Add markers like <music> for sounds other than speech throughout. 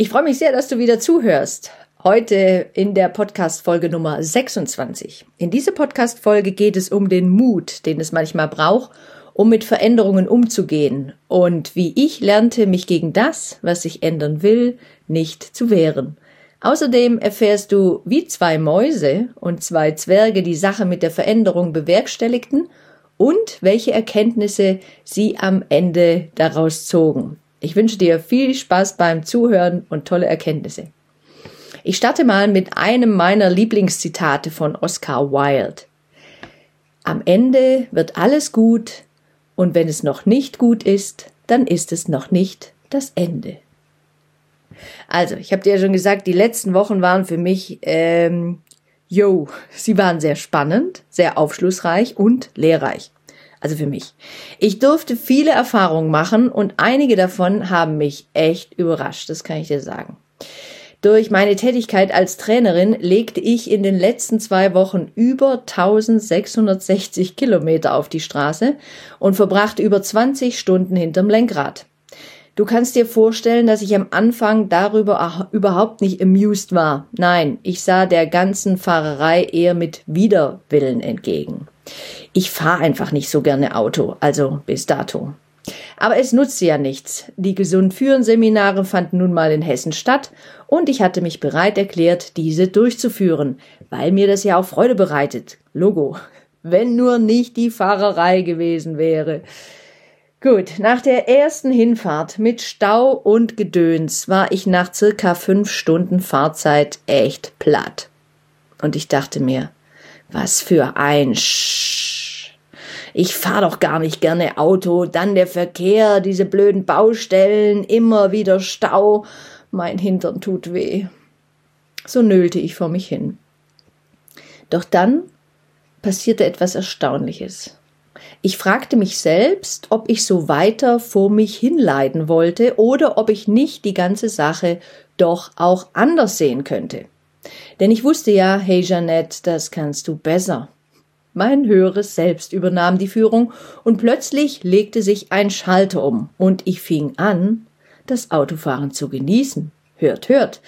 Ich freue mich sehr, dass du wieder zuhörst. Heute in der Podcast-Folge Nummer 26. In dieser Podcast-Folge geht es um den Mut, den es manchmal braucht, um mit Veränderungen umzugehen und wie ich lernte, mich gegen das, was sich ändern will, nicht zu wehren. Außerdem erfährst du, wie zwei Mäuse und zwei Zwerge die Sache mit der Veränderung bewerkstelligten und welche Erkenntnisse sie am Ende daraus zogen. Ich wünsche dir viel Spaß beim Zuhören und tolle Erkenntnisse. Ich starte mal mit einem meiner Lieblingszitate von Oscar Wilde. Am Ende wird alles gut und wenn es noch nicht gut ist, dann ist es noch nicht das Ende. Also, ich habe dir ja schon gesagt, die letzten Wochen waren für mich, ähm, yo, sie waren sehr spannend, sehr aufschlussreich und lehrreich. Also für mich. Ich durfte viele Erfahrungen machen und einige davon haben mich echt überrascht, das kann ich dir sagen. Durch meine Tätigkeit als Trainerin legte ich in den letzten zwei Wochen über 1660 Kilometer auf die Straße und verbrachte über 20 Stunden hinterm Lenkrad. Du kannst dir vorstellen, dass ich am Anfang darüber überhaupt nicht amused war. Nein, ich sah der ganzen Fahrerei eher mit Widerwillen entgegen. Ich fahre einfach nicht so gerne Auto, also bis dato. Aber es nutzte ja nichts. Die Gesund führen Seminare fanden nun mal in Hessen statt und ich hatte mich bereit erklärt, diese durchzuführen, weil mir das ja auch Freude bereitet. Logo. Wenn nur nicht die Fahrerei gewesen wäre. Gut, nach der ersten Hinfahrt mit Stau und Gedöns war ich nach circa fünf Stunden Fahrzeit echt platt. Und ich dachte mir, was für ein Sch. Ich fahr doch gar nicht gerne Auto, dann der Verkehr, diese blöden Baustellen, immer wieder Stau. Mein Hintern tut weh. So nölte ich vor mich hin. Doch dann passierte etwas Erstaunliches. Ich fragte mich selbst, ob ich so weiter vor mich hinleiden wollte oder ob ich nicht die ganze Sache doch auch anders sehen könnte. Denn ich wusste ja, hey Jeanette, das kannst du besser. Mein höheres Selbst übernahm die Führung und plötzlich legte sich ein Schalter um und ich fing an, das Autofahren zu genießen. Hört, hört.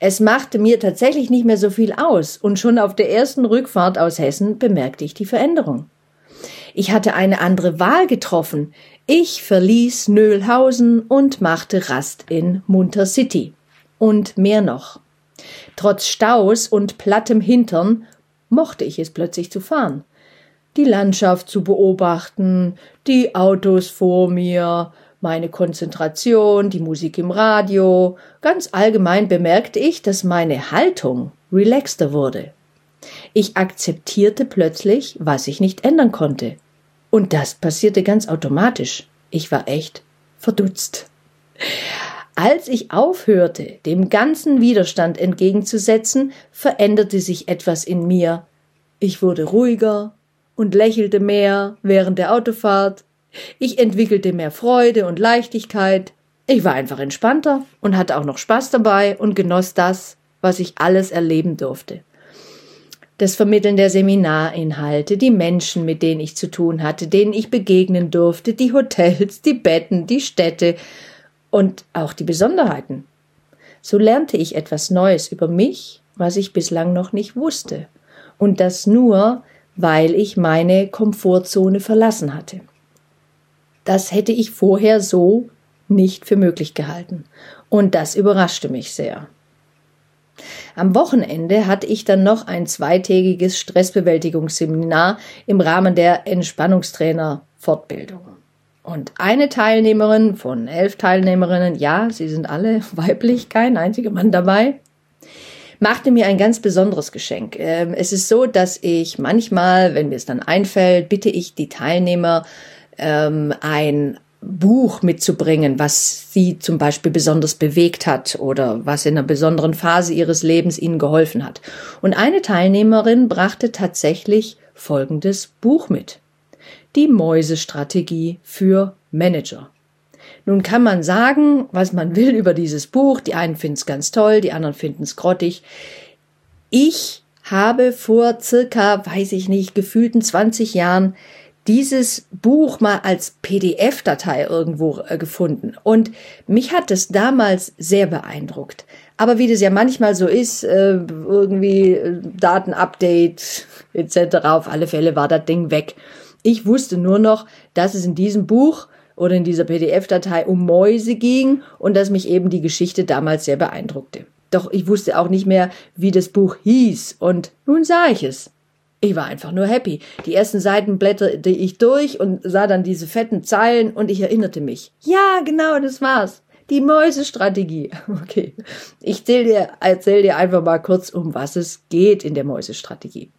Es machte mir tatsächlich nicht mehr so viel aus und schon auf der ersten Rückfahrt aus Hessen bemerkte ich die Veränderung. Ich hatte eine andere Wahl getroffen. Ich verließ Nöhlhausen und machte Rast in Munter City. Und mehr noch. Trotz Staus und plattem Hintern mochte ich es plötzlich zu fahren. Die Landschaft zu beobachten, die Autos vor mir, meine Konzentration, die Musik im Radio. Ganz allgemein bemerkte ich, dass meine Haltung relaxter wurde. Ich akzeptierte plötzlich, was ich nicht ändern konnte. Und das passierte ganz automatisch. Ich war echt verdutzt. Als ich aufhörte, dem ganzen Widerstand entgegenzusetzen, veränderte sich etwas in mir. Ich wurde ruhiger und lächelte mehr während der Autofahrt. Ich entwickelte mehr Freude und Leichtigkeit. Ich war einfach entspannter und hatte auch noch Spaß dabei und genoss das, was ich alles erleben durfte. Das Vermitteln der Seminarinhalte, die Menschen, mit denen ich zu tun hatte, denen ich begegnen durfte, die Hotels, die Betten, die Städte und auch die Besonderheiten. So lernte ich etwas Neues über mich, was ich bislang noch nicht wusste. Und das nur, weil ich meine Komfortzone verlassen hatte. Das hätte ich vorher so nicht für möglich gehalten. Und das überraschte mich sehr. Am Wochenende hatte ich dann noch ein zweitägiges Stressbewältigungsseminar im Rahmen der Entspannungstrainer Fortbildung. Und eine Teilnehmerin von elf Teilnehmerinnen, ja, sie sind alle <laughs> weiblich, kein einziger Mann dabei, machte mir ein ganz besonderes Geschenk. Ähm, es ist so, dass ich manchmal, wenn mir es dann einfällt, bitte ich die Teilnehmer, ähm, ein Buch mitzubringen, was sie zum Beispiel besonders bewegt hat oder was in einer besonderen Phase ihres Lebens ihnen geholfen hat. Und eine Teilnehmerin brachte tatsächlich folgendes Buch mit. Die Mäusestrategie für Manager. Nun kann man sagen, was man will über dieses Buch. Die einen finden es ganz toll, die anderen finden es grottig. Ich habe vor circa, weiß ich nicht, gefühlten 20 Jahren dieses Buch mal als PDF-Datei irgendwo äh, gefunden. Und mich hat es damals sehr beeindruckt. Aber wie das ja manchmal so ist, äh, irgendwie äh, Datenupdate etc., auf alle Fälle war das Ding weg. Ich wusste nur noch, dass es in diesem Buch oder in dieser PDF-Datei um Mäuse ging und dass mich eben die Geschichte damals sehr beeindruckte. Doch ich wusste auch nicht mehr, wie das Buch hieß und nun sah ich es. Ich war einfach nur happy. Die ersten Seiten blätterte ich durch und sah dann diese fetten Zeilen und ich erinnerte mich. Ja, genau, das war's. Die Mäusestrategie. <laughs> Okay. Ich erzähl dir, erzähl dir einfach mal kurz, um was es geht in der Mäusestrategie.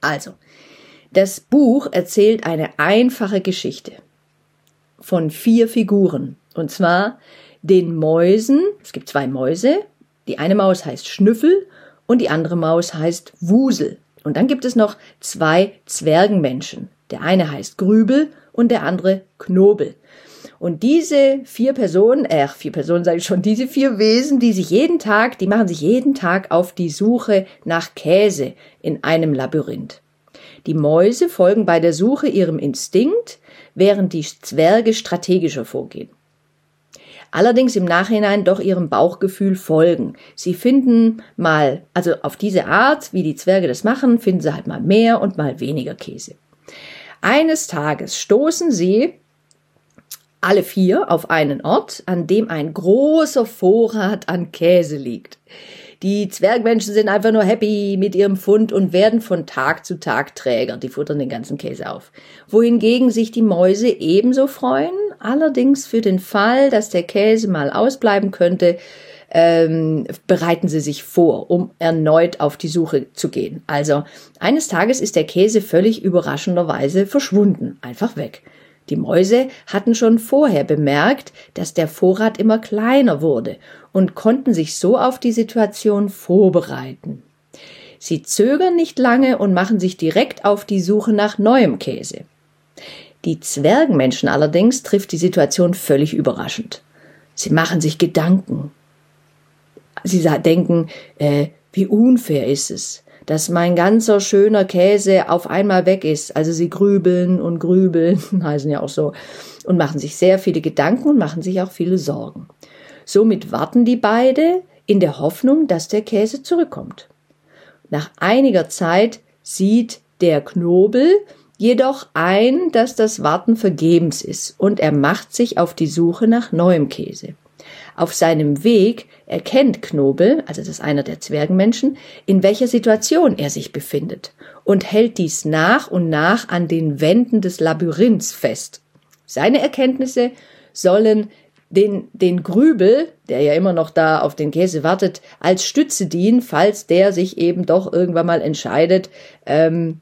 Also, das Buch erzählt eine einfache Geschichte von vier Figuren. Und zwar den Mäusen. Es gibt zwei Mäuse. Die eine Maus heißt Schnüffel und die andere Maus heißt Wusel. Und dann gibt es noch zwei Zwergenmenschen. Der eine heißt Grübel und der andere Knobel. Und diese vier Personen, äh, vier Personen sage ich schon, diese vier Wesen, die sich jeden Tag, die machen sich jeden Tag auf die Suche nach Käse in einem Labyrinth. Die Mäuse folgen bei der Suche ihrem Instinkt, während die Zwerge strategischer vorgehen allerdings im Nachhinein doch ihrem Bauchgefühl folgen. Sie finden mal, also auf diese Art, wie die Zwerge das machen, finden sie halt mal mehr und mal weniger Käse. Eines Tages stoßen sie alle vier auf einen Ort, an dem ein großer Vorrat an Käse liegt. Die Zwergmenschen sind einfach nur happy mit ihrem Fund und werden von Tag zu Tag träger. Die futtern den ganzen Käse auf. Wohingegen sich die Mäuse ebenso freuen, allerdings für den Fall, dass der Käse mal ausbleiben könnte, ähm, bereiten sie sich vor, um erneut auf die Suche zu gehen. Also eines Tages ist der Käse völlig überraschenderweise verschwunden, einfach weg. Die Mäuse hatten schon vorher bemerkt, dass der Vorrat immer kleiner wurde und konnten sich so auf die Situation vorbereiten. Sie zögern nicht lange und machen sich direkt auf die Suche nach neuem Käse. Die Zwergenmenschen allerdings trifft die Situation völlig überraschend. Sie machen sich Gedanken. Sie denken, äh, wie unfair ist es, dass mein ganzer schöner Käse auf einmal weg ist. Also sie grübeln und grübeln, <laughs> heißen ja auch so, und machen sich sehr viele Gedanken und machen sich auch viele Sorgen. Somit warten die beide in der Hoffnung, dass der Käse zurückkommt. Nach einiger Zeit sieht der Knobel jedoch ein, dass das Warten vergebens ist und er macht sich auf die Suche nach neuem Käse. Auf seinem Weg erkennt Knobel, also das ist einer der Zwergenmenschen, in welcher Situation er sich befindet und hält dies nach und nach an den Wänden des Labyrinths fest. Seine Erkenntnisse sollen den, den Grübel, der ja immer noch da auf den Käse wartet, als Stütze dienen, falls der sich eben doch irgendwann mal entscheidet, ähm,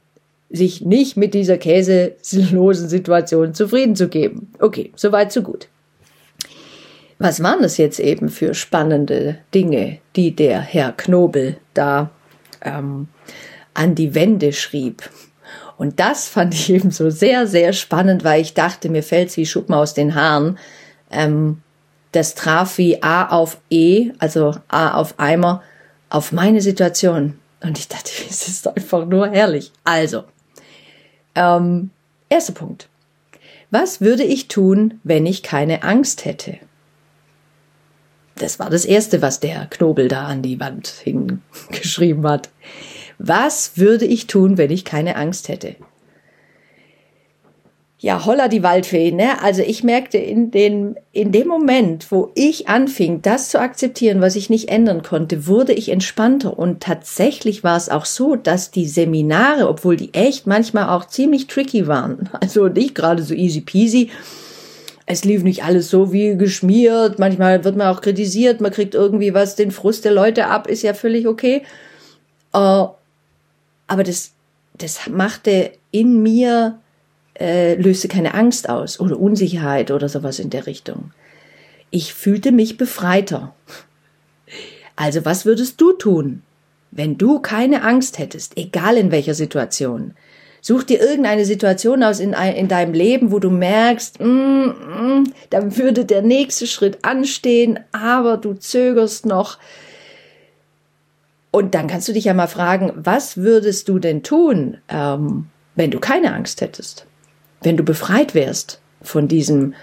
sich nicht mit dieser käselosen Situation zufrieden zu geben. Okay, soweit so gut. Was waren es jetzt eben für spannende Dinge, die der Herr Knobel da ähm, an die Wände schrieb? Und das fand ich <laughs> eben so sehr, sehr spannend, weil ich dachte, mir fällt's wie Schuppen aus den Haaren, ähm, das traf wie A auf E, also A auf Eimer, auf meine Situation. Und ich dachte, <laughs> es ist einfach nur herrlich. Also, ähm, erster Punkt. Was würde ich tun, wenn ich keine Angst hätte? Das war das Erste, was der Knobel da an die Wand hingeschrieben hat. Was würde ich tun, wenn ich keine Angst hätte? ja, holla die Waldfee, ne? Also ich merkte in den, in dem Moment, wo ich anfing, das zu akzeptieren, was ich nicht ändern konnte, wurde ich entspannter und tatsächlich war es auch so, dass die Seminare, obwohl die echt manchmal auch ziemlich tricky waren, <laughs> also nicht gerade so easy peasy, es lief nicht alles so wie geschmiert, manchmal wird man auch kritisiert, man kriegt irgendwie was, den Frust der Leute ab, ist ja völlig okay. Uh, aber das, das machte in mir äh, löste keine Angst aus oder Unsicherheit oder sowas in der Richtung. Ich fühlte mich befreiter. Also was würdest du tun, wenn du keine Angst hättest, egal in welcher Situation? Such dir irgendeine Situation aus in, in deinem Leben, wo du merkst, mm, mm, da würde der nächste Schritt anstehen, aber du zögerst noch. Und dann kannst du dich ja mal fragen, was würdest du denn tun, ähm, wenn du keine Angst hättest? Wenn du befreit wärst von diesem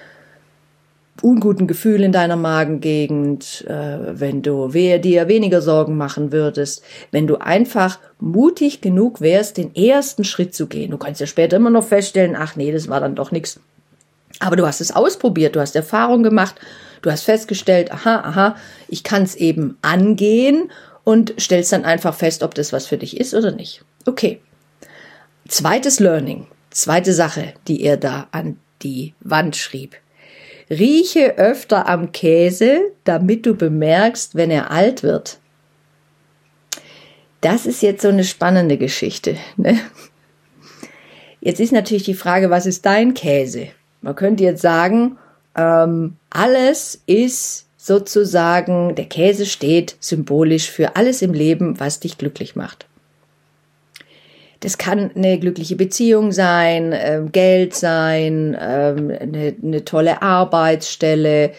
unguten Gefühl in deiner Magengegend, äh, wenn du wer dir weniger Sorgen machen würdest, wenn du einfach mutig genug wärst, den ersten Schritt zu gehen. Du kannst ja später immer noch feststellen, ach nee, das war dann doch nichts. Aber du hast es ausprobiert, du hast Erfahrung gemacht, du hast festgestellt, aha, aha, ich kann es eben angehen und stellst dann einfach fest, ob das was für dich ist oder nicht. Okay. Zweites Learning, zweite Sache, die er da an die Wand schrieb. Rieche öfter am Käse, damit du bemerkst, wenn er alt wird. Das ist jetzt so eine spannende Geschichte. Ne? Jetzt ist natürlich die Frage, was ist dein Käse? Man könnte jetzt sagen, ähm, alles ist sozusagen, der Käse steht symbolisch für alles im Leben, was dich glücklich macht. Das kann eine glückliche Beziehung sein, äh, Geld sein, äh, eine, eine tolle Arbeitsstelle,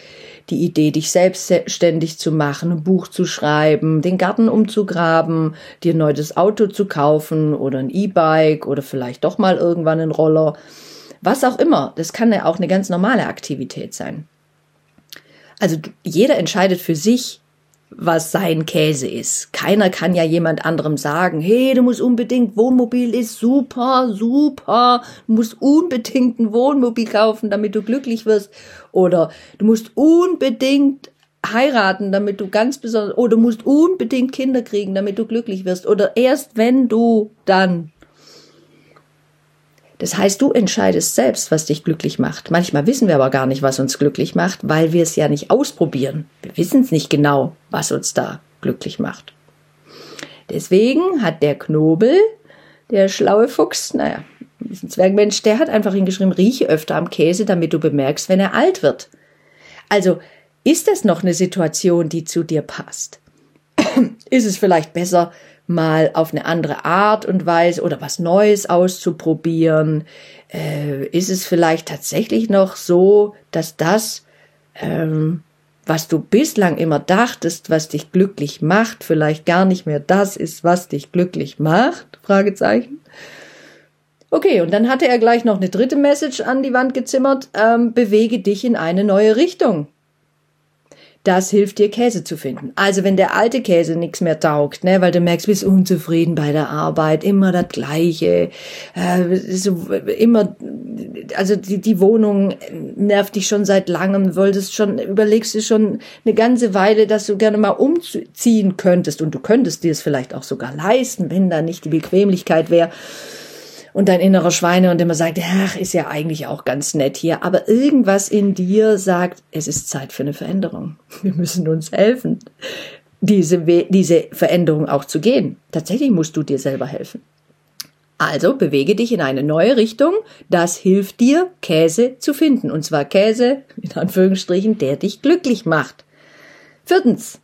die Idee, dich selbstständig zu machen, ein Buch zu schreiben, den Garten umzugraben, dir ein neues Auto zu kaufen oder ein E-Bike oder vielleicht doch mal irgendwann ein Roller. Was auch immer. Das kann ja auch eine ganz normale Aktivität sein. Also jeder entscheidet für sich, was sein Käse ist. Keiner kann ja jemand anderem sagen, hey, du musst unbedingt, Wohnmobil ist super, super, du musst unbedingt ein Wohnmobil kaufen, damit du glücklich wirst. Oder du musst unbedingt heiraten, damit du ganz besonders, oder du musst unbedingt Kinder kriegen, damit du glücklich wirst. Oder erst wenn du dann das heißt, du entscheidest selbst, was dich glücklich macht. Manchmal wissen wir aber gar nicht, was uns glücklich macht, weil wir es ja nicht ausprobieren. Wir wissen es nicht genau, was uns da glücklich macht. Deswegen hat der Knobel, der schlaue Fuchs, naja, ein Zwergmensch, der hat einfach hingeschrieben, rieche öfter am Käse, damit du bemerkst, wenn er alt wird. Also, ist das noch eine Situation, die zu dir passt? <clears throat> ist es vielleicht besser, mal auf eine andere Art und Weise oder was Neues auszuprobieren? Äh, ist es vielleicht tatsächlich noch so, dass das, ähm, was du bislang immer dachtest, was dich glücklich macht, vielleicht gar nicht mehr das ist, was dich glücklich macht? Fragezeichen. Okay, und dann hatte er gleich noch eine dritte Message an die Wand gezimmert. Ähm, bewege dich in eine neue Richtung das hilft dir Käse zu finden. Also wenn der alte Käse nichts mehr taugt, ne, weil du merkst, bist unzufrieden bei der Arbeit, immer das Gleiche, äh, so, immer, also die, die Wohnung nervt dich schon seit langem, wolltest schon, überlegst du schon eine ganze Weile, dass du gerne mal umziehen könntest und du könntest dir es vielleicht auch sogar leisten, wenn da nicht die Bequemlichkeit wäre und dein innerer Schweine und immer sagt, ach, ist ja eigentlich auch ganz nett hier. Aber irgendwas in dir sagt, es ist Zeit für eine Veränderung. <laughs> Wir müssen uns helfen, diese, diese Veränderung auch zu gehen. Tatsächlich musst du dir selber helfen. Also bewege dich in eine neue Richtung. Das hilft dir, Käse zu finden. Und zwar Käse, in Anführungsstrichen, der dich glücklich macht. Viertens.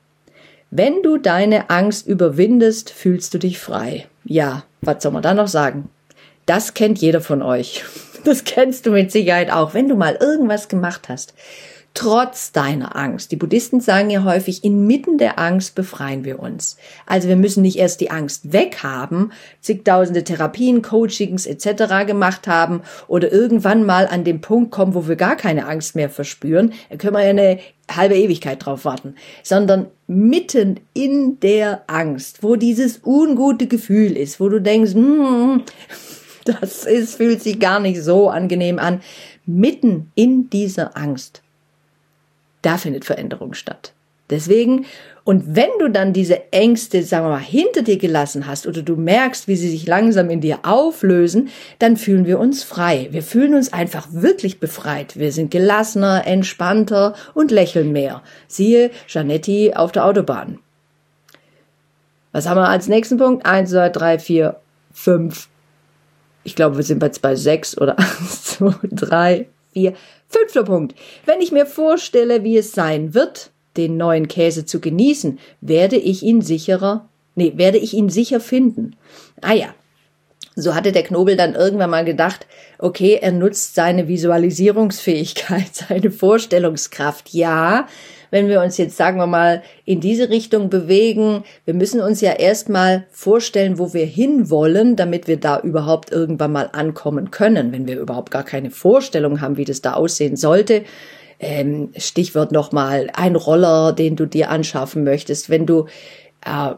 Wenn du deine Angst überwindest, fühlst du dich frei. Ja, was soll man da noch sagen? Das kennt jeder von euch. Das kennst du mit Sicherheit auch, wenn du mal irgendwas gemacht hast. Trotz deiner Angst. Die Buddhisten sagen ja häufig, inmitten der Angst befreien wir uns. Also wir müssen nicht erst die Angst weghaben, zigtausende Therapien, Coachings etc. gemacht haben oder irgendwann mal an den Punkt kommen, wo wir gar keine Angst mehr verspüren. Da können wir ja eine halbe Ewigkeit drauf warten. Sondern mitten in der Angst, wo dieses ungute Gefühl ist, wo du denkst, hm, das ist, fühlt sich gar nicht so angenehm an. Mitten in dieser Angst, da findet Veränderung statt. Deswegen, und wenn du dann diese Ängste, sagen wir mal, hinter dir gelassen hast oder du merkst, wie sie sich langsam in dir auflösen, dann fühlen wir uns frei. Wir fühlen uns einfach wirklich befreit. Wir sind gelassener, entspannter und lächeln mehr. Siehe Janetti auf der Autobahn. Was haben wir als nächsten Punkt? Eins, zwei, drei, vier, fünf ich glaube, wir sind bei zwei sechs oder <laughs> eins, zwei, drei, vier. Fünfter Punkt. Wenn ich mir vorstelle, wie es sein wird, den neuen Käse zu genießen, werde ich ihn sicherer, nee, werde ich ihn sicher finden. Ah ja. So hatte der Knobel dann irgendwann mal gedacht, okay, er nutzt seine Visualisierungsfähigkeit, <laughs> seine Vorstellungskraft. Ja, wenn wir uns jetzt, sagen wir mal, in diese Richtung bewegen, wir müssen uns ja erstmal vorstellen, wo wir hinwollen, damit wir da überhaupt irgendwann mal ankommen können. Wenn wir überhaupt gar keine Vorstellung haben, wie das da aussehen sollte, ähm, Stichwort nochmal, ein Roller, den du dir anschaffen möchtest, wenn du äh,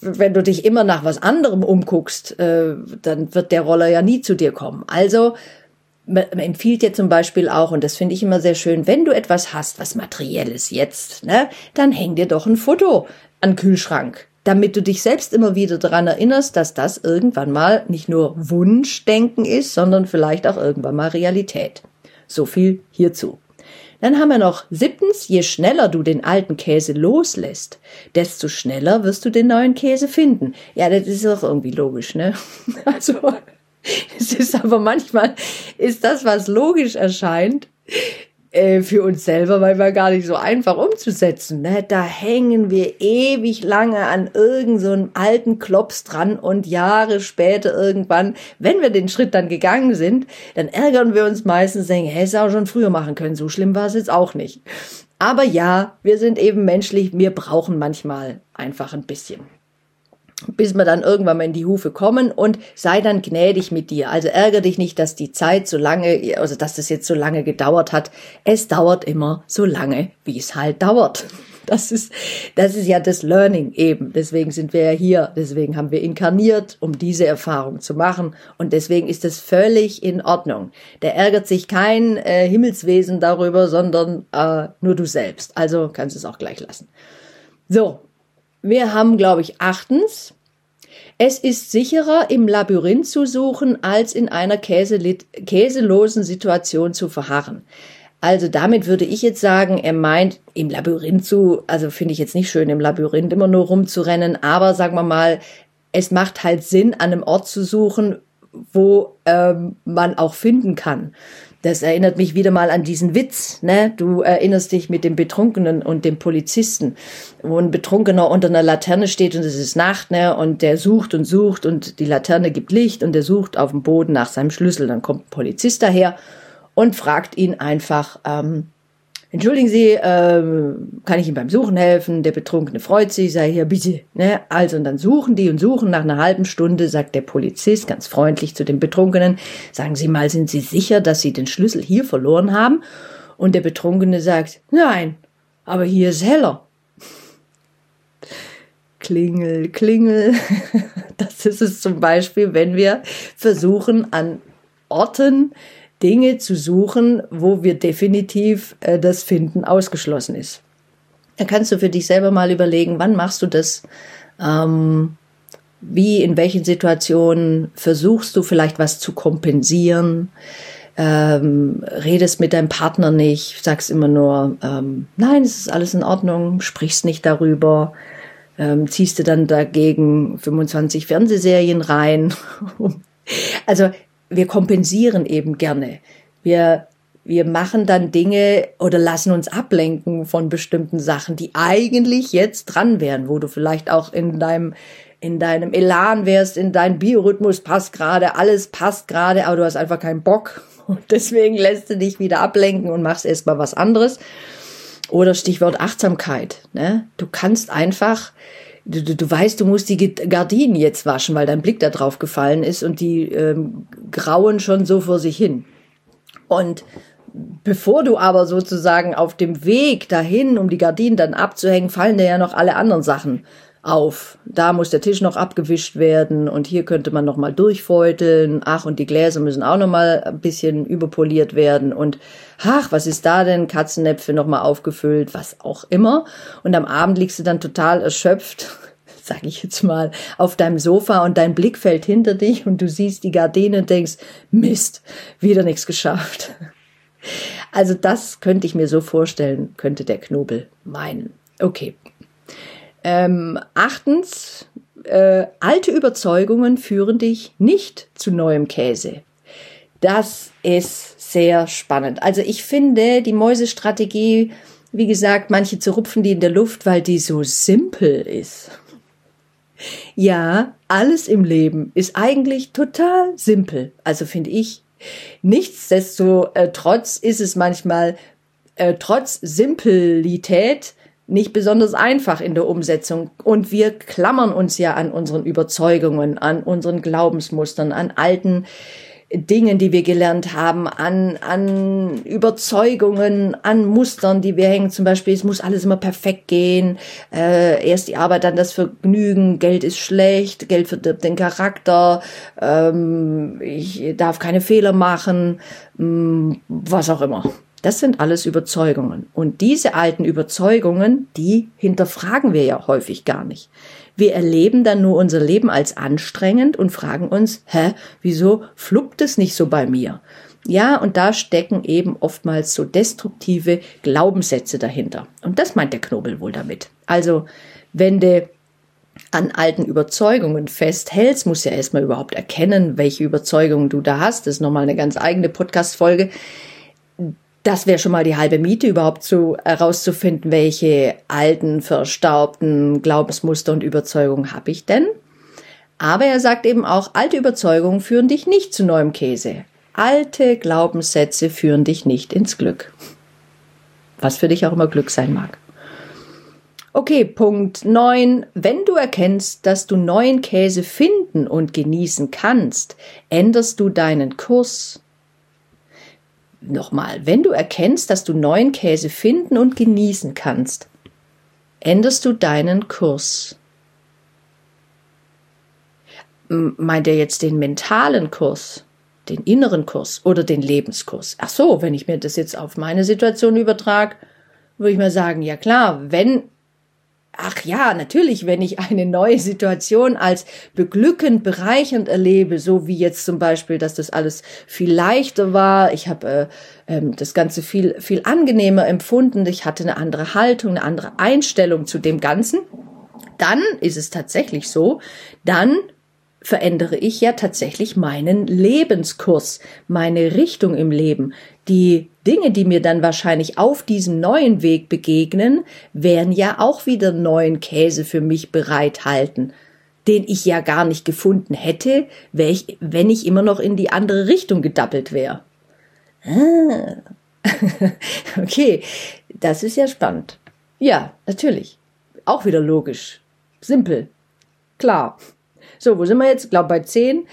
wenn du dich immer nach was anderem umguckst, äh, dann wird der Roller ja nie zu dir kommen. Also man empfiehlt dir zum Beispiel auch, und das finde ich immer sehr schön, wenn du etwas hast, was materielles jetzt, ne, dann häng dir doch ein Foto an Kühlschrank, damit du dich selbst immer wieder daran erinnerst, dass das irgendwann mal nicht nur Wunschdenken ist, sondern vielleicht auch irgendwann mal Realität. So viel hierzu. Dann haben wir noch siebtens, je schneller du den alten Käse loslässt, desto schneller wirst du den neuen Käse finden. Ja, das ist auch irgendwie logisch, ne? <laughs> Also, <laughs> es ist aber manchmal, ist das, was logisch erscheint, äh, für uns selber manchmal gar nicht so einfach umzusetzen. Ne? Da hängen wir ewig lange an irgendeinem so alten Klops dran und Jahre später irgendwann, wenn wir den Schritt dann gegangen sind, dann ärgern wir uns meistens, denken, hey, es auch schon früher machen können, so schlimm war es jetzt auch nicht. Aber ja, wir sind eben menschlich, wir brauchen manchmal einfach ein bisschen bis wir dann irgendwann mal in die Hufe kommen und sei dann gnädig mit dir. Also ärgere dich nicht, dass die Zeit so lange, also dass das jetzt so lange gedauert hat. Es dauert immer so lange, wie es halt dauert. Das ist, das ist ja das Learning eben. Deswegen sind wir ja hier. Deswegen haben wir inkarniert, um diese Erfahrung zu machen. Und deswegen ist es völlig in Ordnung. Da ärgert sich kein äh, Himmelswesen darüber, sondern äh, nur du selbst. Also kannst es auch gleich lassen. So, wir haben, glaube ich, achtens. Es ist sicherer, im Labyrinth zu suchen, als in einer käselosen Situation zu verharren. Also damit würde ich jetzt sagen, er meint im Labyrinth zu, also finde ich jetzt nicht schön, im Labyrinth immer nur rumzurennen, aber sagen wir mal, es macht halt Sinn, an einem Ort zu suchen, wo ähm, man auch finden kann. Das erinnert mich wieder mal an diesen Witz, ne? Du erinnerst dich mit dem Betrunkenen und dem Polizisten, wo ein Betrunkener unter einer Laterne steht und es ist Nacht, ne? Und der sucht und sucht und die Laterne gibt Licht und der sucht auf dem Boden nach seinem Schlüssel. Dann kommt ein Polizist daher und fragt ihn einfach, ähm, Entschuldigen Sie, ähm, kann ich Ihnen beim Suchen helfen? Der Betrunkene freut sich, sei hier bitte. Ne? Also und dann suchen die und suchen. Nach einer halben Stunde sagt der Polizist ganz freundlich zu dem Betrunkenen, sagen Sie mal, sind Sie sicher, dass Sie den Schlüssel hier verloren haben? Und der Betrunkene sagt, nein, aber hier ist heller. Klingel, klingel. <laughs> Das ist es zum Beispiel, wenn wir versuchen, an Orten Dinge zu suchen, wo wir definitiv äh, das Finden ausgeschlossen ist. Da kannst du für dich selber mal überlegen, wann machst du das? Ähm, wie, in welchen Situationen versuchst du vielleicht was zu kompensieren? Ähm, redest mit deinem Partner nicht, sagst immer nur, ähm, nein, es ist alles in Ordnung, sprichst nicht darüber, ähm, ziehst du dann dagegen 25 Fernsehserien rein. <laughs> also wir kompensieren eben gerne. Wir, wir machen dann Dinge oder lassen uns ablenken von bestimmten Sachen, die eigentlich jetzt dran wären, wo du vielleicht auch in deinem in deinem Elan wärst, in deinem Biorhythmus passt gerade, alles passt gerade, aber du hast einfach keinen Bock <laughs> und deswegen lässt du dich wieder ablenken und machst erstmal was anderes. Oder Stichwort Achtsamkeit. Ne? Du kannst einfach du, du, du weißt, du musst die Gardinen jetzt waschen, weil dein Blick da drauf gefallen ist und die ähm, grauen schon so vor sich hin. Und bevor du aber sozusagen auf dem Weg dahin, um die Gardinen dann abzuhängen, fallen dir ja noch alle anderen Sachen auf. Da muss der Tisch noch abgewischt werden und hier könnte man noch mal durchfeuteln. Ach, und die Gläser müssen auch noch mal ein bisschen überpoliert werden und ach, was ist da denn? Katzennäpfe noch mal aufgefüllt, was auch immer. Und am Abend liegst du dann total erschöpft, <laughs> sag ich jetzt mal, auf deinem Sofa und dein Blick fällt hinter dich und du siehst die Gardine und denkst, Mist, wieder nichts geschafft. <laughs> Also das könnte ich mir so vorstellen, könnte der Knobel meinen. Okay, ähm, achtens, äh, alte Überzeugungen führen dich nicht zu neuem Käse. Das ist sehr spannend. Also ich finde die Mäusestrategie, wie gesagt, manche zerrupfen die in der Luft, weil die so simpel ist. Ja, alles im Leben ist eigentlich total simpel. Also finde ich. Nichtsdestotrotz ist es manchmal äh, trotz Simpelität nicht besonders einfach in der Umsetzung. Und wir klammern uns ja an unseren Überzeugungen, an unseren Glaubensmustern, an alten Dingen, die wir gelernt haben, an, an Überzeugungen, an Mustern, die wir hängen. Zum Beispiel, es muss alles immer perfekt gehen. Äh, erst die Arbeit, dann das Vergnügen. Geld ist schlecht, Geld verdirbt den Charakter. Ähm, ich darf keine Fehler machen, mh, mm, was auch immer. Das sind alles Überzeugungen. Und diese alten Überzeugungen, die hinterfragen wir ja häufig gar nicht. Wir erleben dann nur unser Leben als anstrengend und fragen uns, hä, wieso fluppt es nicht so bei mir? Ja, und da stecken eben oftmals so destruktive Glaubenssätze dahinter. Und das meint der Knobel wohl damit. Also, wenn du an alten Überzeugungen festhältst, musst du ja erstmal überhaupt erkennen, welche Überzeugungen du da hast. Das ist nochmal eine ganz eigene Podcast-Folge. Das wäre schon mal die halbe Miete, überhaupt zu herauszufinden, welche alten, verstaubten Glaubensmuster und Überzeugungen habe ich denn. Aber er sagt eben auch, alte Überzeugungen führen dich nicht zu neuem Käse. Alte Glaubenssätze führen dich nicht ins Glück. Was für dich auch immer Glück sein mag. Okay, Punkt 9. Wenn du erkennst, dass du neuen Käse finden und genießen kannst, änderst du deinen Kurs, Nochmal, wenn du erkennst, dass du neuen Käse finden und genießen kannst, änderst du deinen Kurs. Meint er jetzt den mentalen Kurs, den inneren Kurs oder den Lebenskurs? Ach so, wenn ich mir das jetzt auf meine Situation übertrage, würde ich mal sagen, ja klar, wenn Ach ja, natürlich, wenn ich eine neue Situation als beglückend, bereichernd erlebe, so wie jetzt zum Beispiel, dass das alles viel leichter war, ich habe äh, äh, das Ganze viel, viel angenehmer empfunden, ich hatte eine andere Haltung, eine andere Einstellung zu dem Ganzen, dann ist es tatsächlich so, dann verändere ich ja tatsächlich meinen Lebenskurs, meine Richtung im Leben. Die Dinge, die mir dann wahrscheinlich auf diesem neuen Weg begegnen, werden ja auch wieder neuen Käse für mich bereithalten, den ich ja gar nicht gefunden hätte, wenn ich immer noch in die andere Richtung gedappelt wäre. Ah. <laughs> okay, das ist ja spannend. Ja, natürlich. Auch wieder logisch. Simpel. Klar. So, wo sind wir jetzt? Ich glaube bei 10.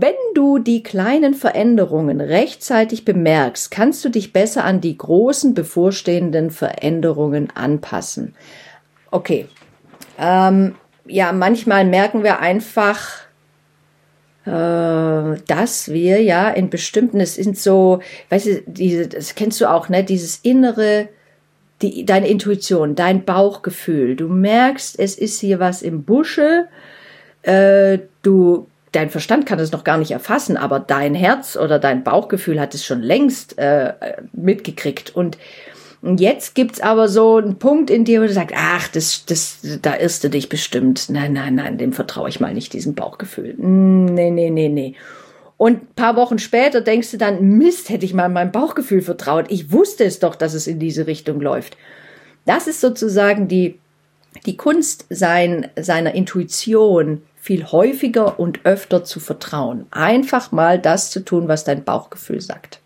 Wenn du die kleinen Veränderungen rechtzeitig bemerkst, kannst du dich besser an die großen bevorstehenden Veränderungen anpassen. Okay. Ähm, ja, manchmal merken wir einfach, äh, dass wir ja in bestimmten, es sind so, weißt du, diese, das kennst du auch, ne, dieses innere, die, deine Intuition, dein Bauchgefühl. Du merkst, es ist hier was im Busche. Äh, du dein Verstand kann es noch gar nicht erfassen, aber dein Herz oder dein Bauchgefühl hat es schon längst äh, mitgekriegt. Und jetzt gibt's aber so einen Punkt in dir, wo du sagst, ach, das, das, da irrst du dich bestimmt. Nein, nein, nein, dem vertraue ich mal nicht, diesem Bauchgefühl. Nee, nee, nee, nee. Und paar Wochen später denkst du dann, Mist, hätte ich mal meinem Bauchgefühl vertraut. Ich wusste es doch, dass es in diese Richtung läuft. Das ist sozusagen die, die Kunst sein, seiner Intuition viel häufiger und öfter zu vertrauen. Einfach mal das zu tun, was dein Bauchgefühl sagt.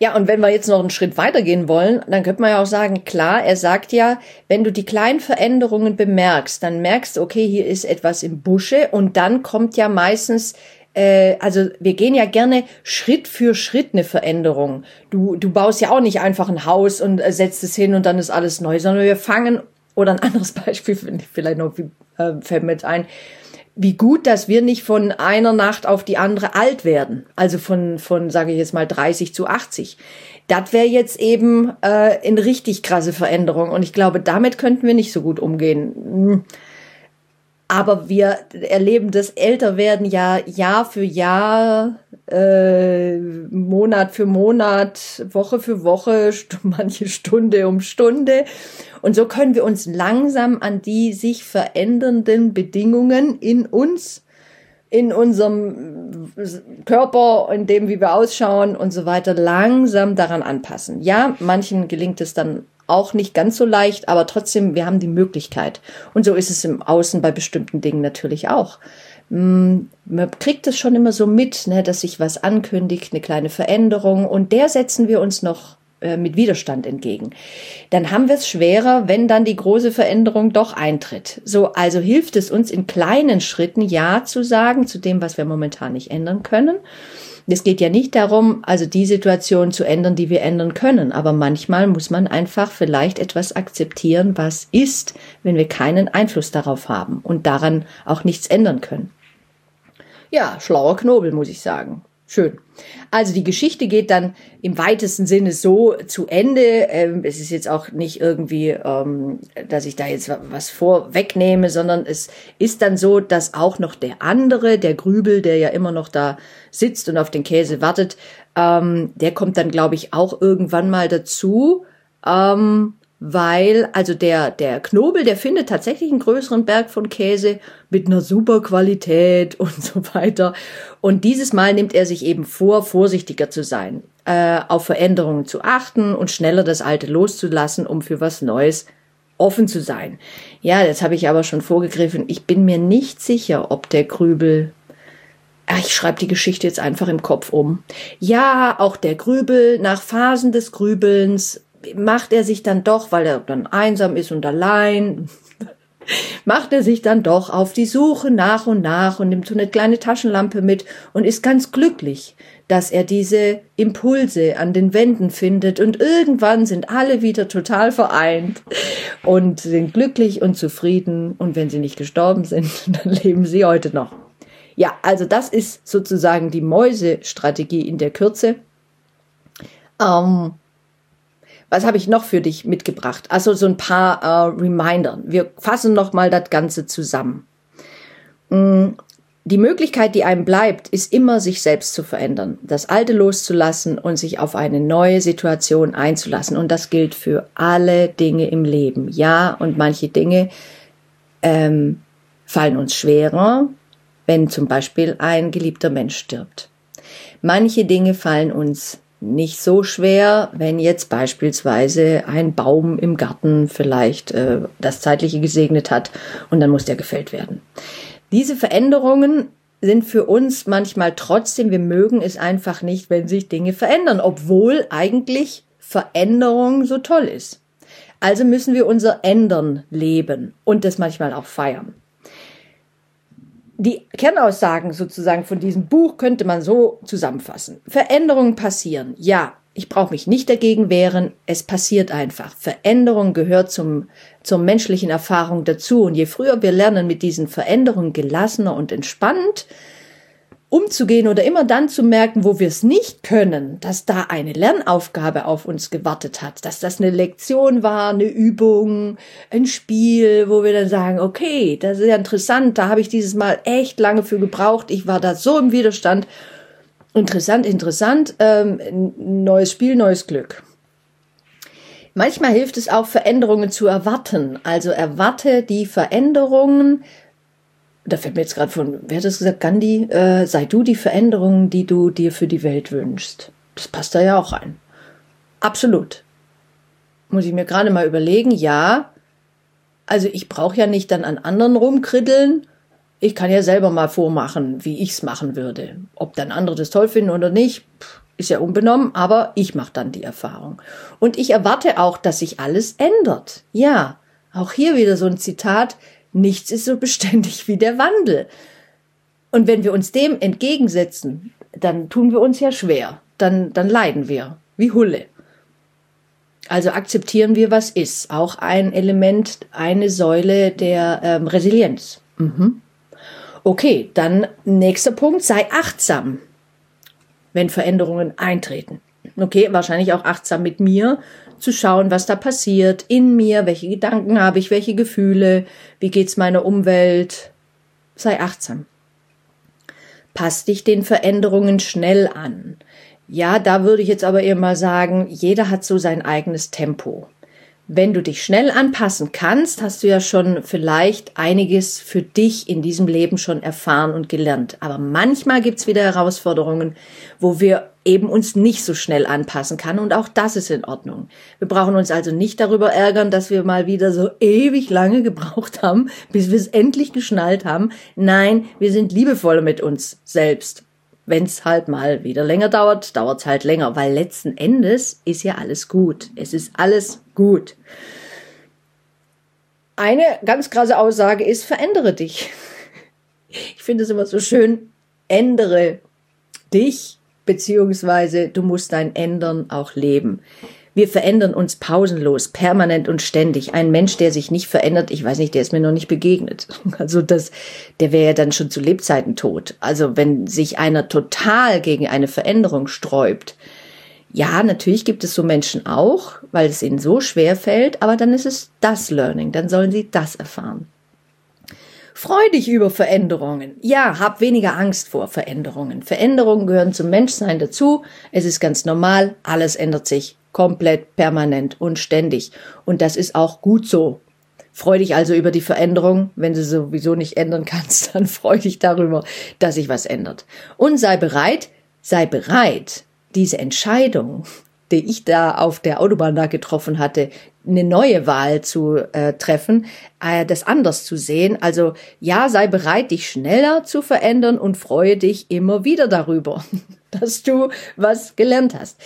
Ja, und wenn wir jetzt noch einen Schritt weitergehen wollen, dann könnte man ja auch sagen, klar, er sagt ja, wenn du die kleinen Veränderungen bemerkst, dann merkst du, okay, hier ist etwas im Busche und dann kommt ja meistens äh, also wir gehen ja gerne Schritt für Schritt eine Veränderung. Du, du baust ja auch nicht einfach ein Haus und äh, setzt es hin und dann ist alles neu, sondern wir fangen, oder ein anderes <laughs> Beispiel, vielleicht noch, äh, fällt mir ein, wie gut, dass wir nicht von einer Nacht auf die andere alt werden. Also von, von sage ich jetzt mal, 30 zu 80. Das wäre jetzt eben äh, eine richtig krasse Veränderung. Und ich glaube, damit könnten wir nicht so gut umgehen. Aber wir erleben das Älterwerden ja Jahr für Jahr, äh, Monat für Monat, Woche für Woche, <laughs> manche Stunde um Stunde. Und so können wir uns langsam an die sich verändernden Bedingungen in uns, in unserem Körper, in dem, wie wir ausschauen und so weiter, langsam daran anpassen. Ja, manchen gelingt es dann auch nicht ganz so leicht, aber trotzdem, wir haben die Möglichkeit. Und so ist es im Außen bei bestimmten Dingen natürlich auch. Mm, man kriegt es schon immer so mit, ne, dass sich was ankündigt, eine kleine Veränderung, und der setzen wir uns noch äh, mit Widerstand entgegen. Dann haben wir es schwerer, wenn dann die große Veränderung doch eintritt. So, also hilft es uns in kleinen Schritten Ja zu sagen zu dem, was wir momentan nicht ändern können es geht ja nicht darum, also die Situation zu ändern, die wir ändern können. Aber manchmal muss man einfach vielleicht etwas akzeptieren, was ist, wenn wir keinen Einfluss darauf haben und daran auch nichts ändern können. Ja, schlauer Knobel, muss ich sagen. Schön. Also die Geschichte geht dann im weitesten Sinne so zu Ende. Ähm, es ist jetzt auch nicht irgendwie, ähm, dass ich da jetzt was vorwegnehme, sondern es ist dann so, dass auch noch der andere, der Grübel, der ja immer noch da sitzt und auf den Käse wartet, ähm, der kommt dann, glaube ich, auch irgendwann mal dazu. Ähm, weil also der der Knobel, der findet tatsächlich einen größeren Berg von Käse mit einer super Qualität <laughs> und so weiter. Und dieses Mal nimmt er sich eben vor, vorsichtiger zu sein, äh, auf Veränderungen zu achten und schneller das Alte loszulassen, um für was Neues offen zu sein. Ja, das habe ich aber schon vorgegriffen. Ich bin mir nicht sicher, ob der Grübel Ach, ich schreibe die Geschichte jetzt einfach im Kopf um. Ja, auch der Grübel nach Phasen des Grübelns macht er sich dann doch, weil er dann einsam ist und allein, <laughs> macht er sich dann doch auf die Suche nach und nach und nimmt so eine kleine Taschenlampe mit und ist ganz glücklich, dass er diese Impulse an den Wänden findet und irgendwann sind alle wieder total vereint und sind glücklich und zufrieden und wenn sie nicht gestorben sind, <laughs> dann leben sie heute noch. Ja, also das ist sozusagen die Mäusestrategie in der Kürze. Ähm, was habe ich noch für dich mitgebracht? Also so ein paar äh, Reminder. Wir fassen noch mal das Ganze zusammen. Mm, die Möglichkeit, die einem bleibt, ist immer, sich selbst zu verändern, das Alte loszulassen und sich auf eine neue Situation einzulassen. Und das gilt für alle Dinge im Leben. Ja, und manche Dinge ähm, fallen uns schwerer, wenn zum Beispiel ein geliebter Mensch stirbt. Manche Dinge fallen uns nicht so schwer, wenn jetzt beispielsweise ein Baum im Garten vielleicht äh, das Zeitliche gesegnet hat und dann muss der gefällt werden. Diese Veränderungen sind für uns manchmal trotzdem, wir mögen es einfach nicht, wenn sich Dinge verändern, obwohl eigentlich Veränderung so toll ist. Also müssen wir unser Ändern leben und das manchmal auch feiern die Kernaussagen sozusagen von diesem Buch könnte man so zusammenfassen. Veränderungen passieren. Ja, ich brauche mich nicht dagegen wehren. Es passiert einfach. Veränderung gehört zum, zur menschlichen Erfahrung dazu. Und je früher wir lernen, mit diesen Veränderungen gelassener und entspannt umzugehen oder immer dann zu merken, wo wir es nicht können, dass da eine Lernaufgabe auf uns gewartet hat, dass das eine Lektion war, eine Übung, ein Spiel, wo wir dann sagen, okay, das ist ja interessant, da habe ich dieses Mal echt lange für gebraucht, ich war da so im Widerstand. Interessant, interessant, ähm, neues Spiel, neues Glück. Manchmal hilft es auch, Veränderungen zu erwarten. Also erwarte die Veränderungen, da fällt mir jetzt gerade von, wer hat das gesagt, Gandhi, äh, sei du die Veränderung, die du dir für die Welt wünschst. Das passt da ja auch rein. Absolut. Muss ich mir gerade mal überlegen, ja, also ich brauche ja nicht dann an anderen rumkriddeln. Ich kann ja selber mal vormachen, wie ich's machen würde. Ob dann andere das toll finden oder nicht, ist ja unbenommen, aber ich mache dann die Erfahrung. Und ich erwarte auch, dass sich alles ändert. Ja, auch hier wieder so ein Zitat, Nichts ist so beständig wie der Wandel. Und wenn wir uns dem entgegensetzen, dann tun wir uns ja schwer. Dann, dann leiden wir wie Hulle. Also akzeptieren wir, was ist. Auch ein Element, eine Säule der ähm, Resilienz. Mhm. Okay, dann nächster Punkt, sei achtsam, wenn Veränderungen eintreten. Okay, wahrscheinlich auch achtsam mit mir, zu schauen, was da passiert in mir, welche Gedanken habe ich, welche Gefühle, wie geht's meiner Umwelt, sei achtsam. Pass dich den Veränderungen schnell an. Ja, da würde ich jetzt aber eher mal sagen, jeder hat so sein eigenes Tempo. Wenn du dich schnell anpassen kannst, hast du ja schon vielleicht einiges für dich in diesem Leben schon erfahren und gelernt. Aber manchmal gibt's wieder Herausforderungen, wo wir eben uns nicht so schnell anpassen kann und auch das ist in Ordnung. Wir brauchen uns also nicht darüber ärgern, dass wir mal wieder so ewig lange gebraucht haben, bis wir es endlich geschnallt haben. Nein, wir sind liebevoller mit uns selbst wenn es halt mal wieder länger dauert, dauert es halt länger, weil letzten Endes ist ja alles gut. Es ist alles gut. Eine ganz krasse Aussage ist, verändere dich. Ich finde es immer so schön, ändere dich, beziehungsweise du musst dein Ändern auch leben. Wir verändern uns pausenlos, permanent und ständig. Ein Mensch, der sich nicht verändert, ich weiß nicht, der ist mir noch nicht begegnet. <laughs> Also das, der wäre ja dann schon zu Lebzeiten tot. Also wenn sich einer total gegen eine Veränderung sträubt, ja, natürlich gibt es so Menschen auch, weil es ihnen so schwer fällt, aber dann ist es das Learning, dann sollen sie das erfahren. Freu dich über Veränderungen. Ja, hab weniger Angst vor Veränderungen. Veränderungen gehören zum Menschsein dazu. Es ist ganz normal. Alles ändert sich komplett, permanent und ständig. Und das ist auch gut so. Freu dich also über die Veränderung. Wenn du sowieso nicht ändern <laughs> kannst, dann freu dich darüber, dass sich was ändert. Und sei bereit, sei bereit, diese Entscheidung, die ich da auf der Autobahn da getroffen hatte, eine neue Wahl zu äh, treffen, äh, das anders zu sehen. Also ja, sei bereit, dich schneller zu verändern und freue dich immer wieder darüber, <laughs> dass du was gelernt hast.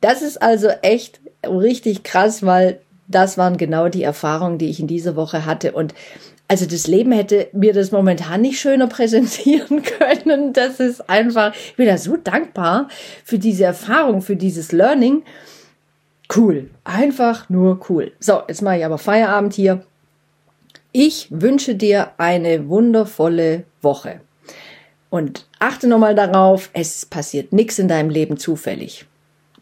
Das ist also echt richtig krass, weil das waren genau die Erfahrungen, die ich in dieser Woche hatte. Und also das Leben hätte mir das momentan nicht schöner präsentieren <laughs> können. Das ist einfach, ich bin da so dankbar für diese Erfahrung, für dieses Learning. Cool. Einfach nur cool. So, jetzt mache ich aber Feierabend hier. Ich wünsche dir eine wundervolle Woche. Und achte nochmal darauf, es passiert nichts in deinem Leben zufällig.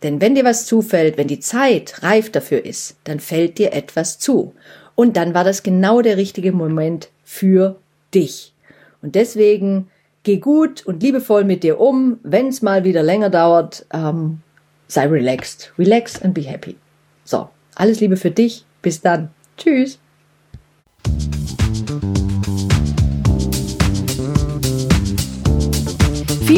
Denn wenn dir was zufällt, wenn die Zeit reif dafür ist, dann fällt dir etwas zu. Und dann war das genau der richtige Moment für dich. Und deswegen geh gut und liebevoll mit dir um. Wenn es mal wieder länger dauert, ähm, sei relaxed. Relax and be happy. So, alles Liebe für dich. Bis dann. Tschüss.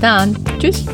Dann. Tschüss.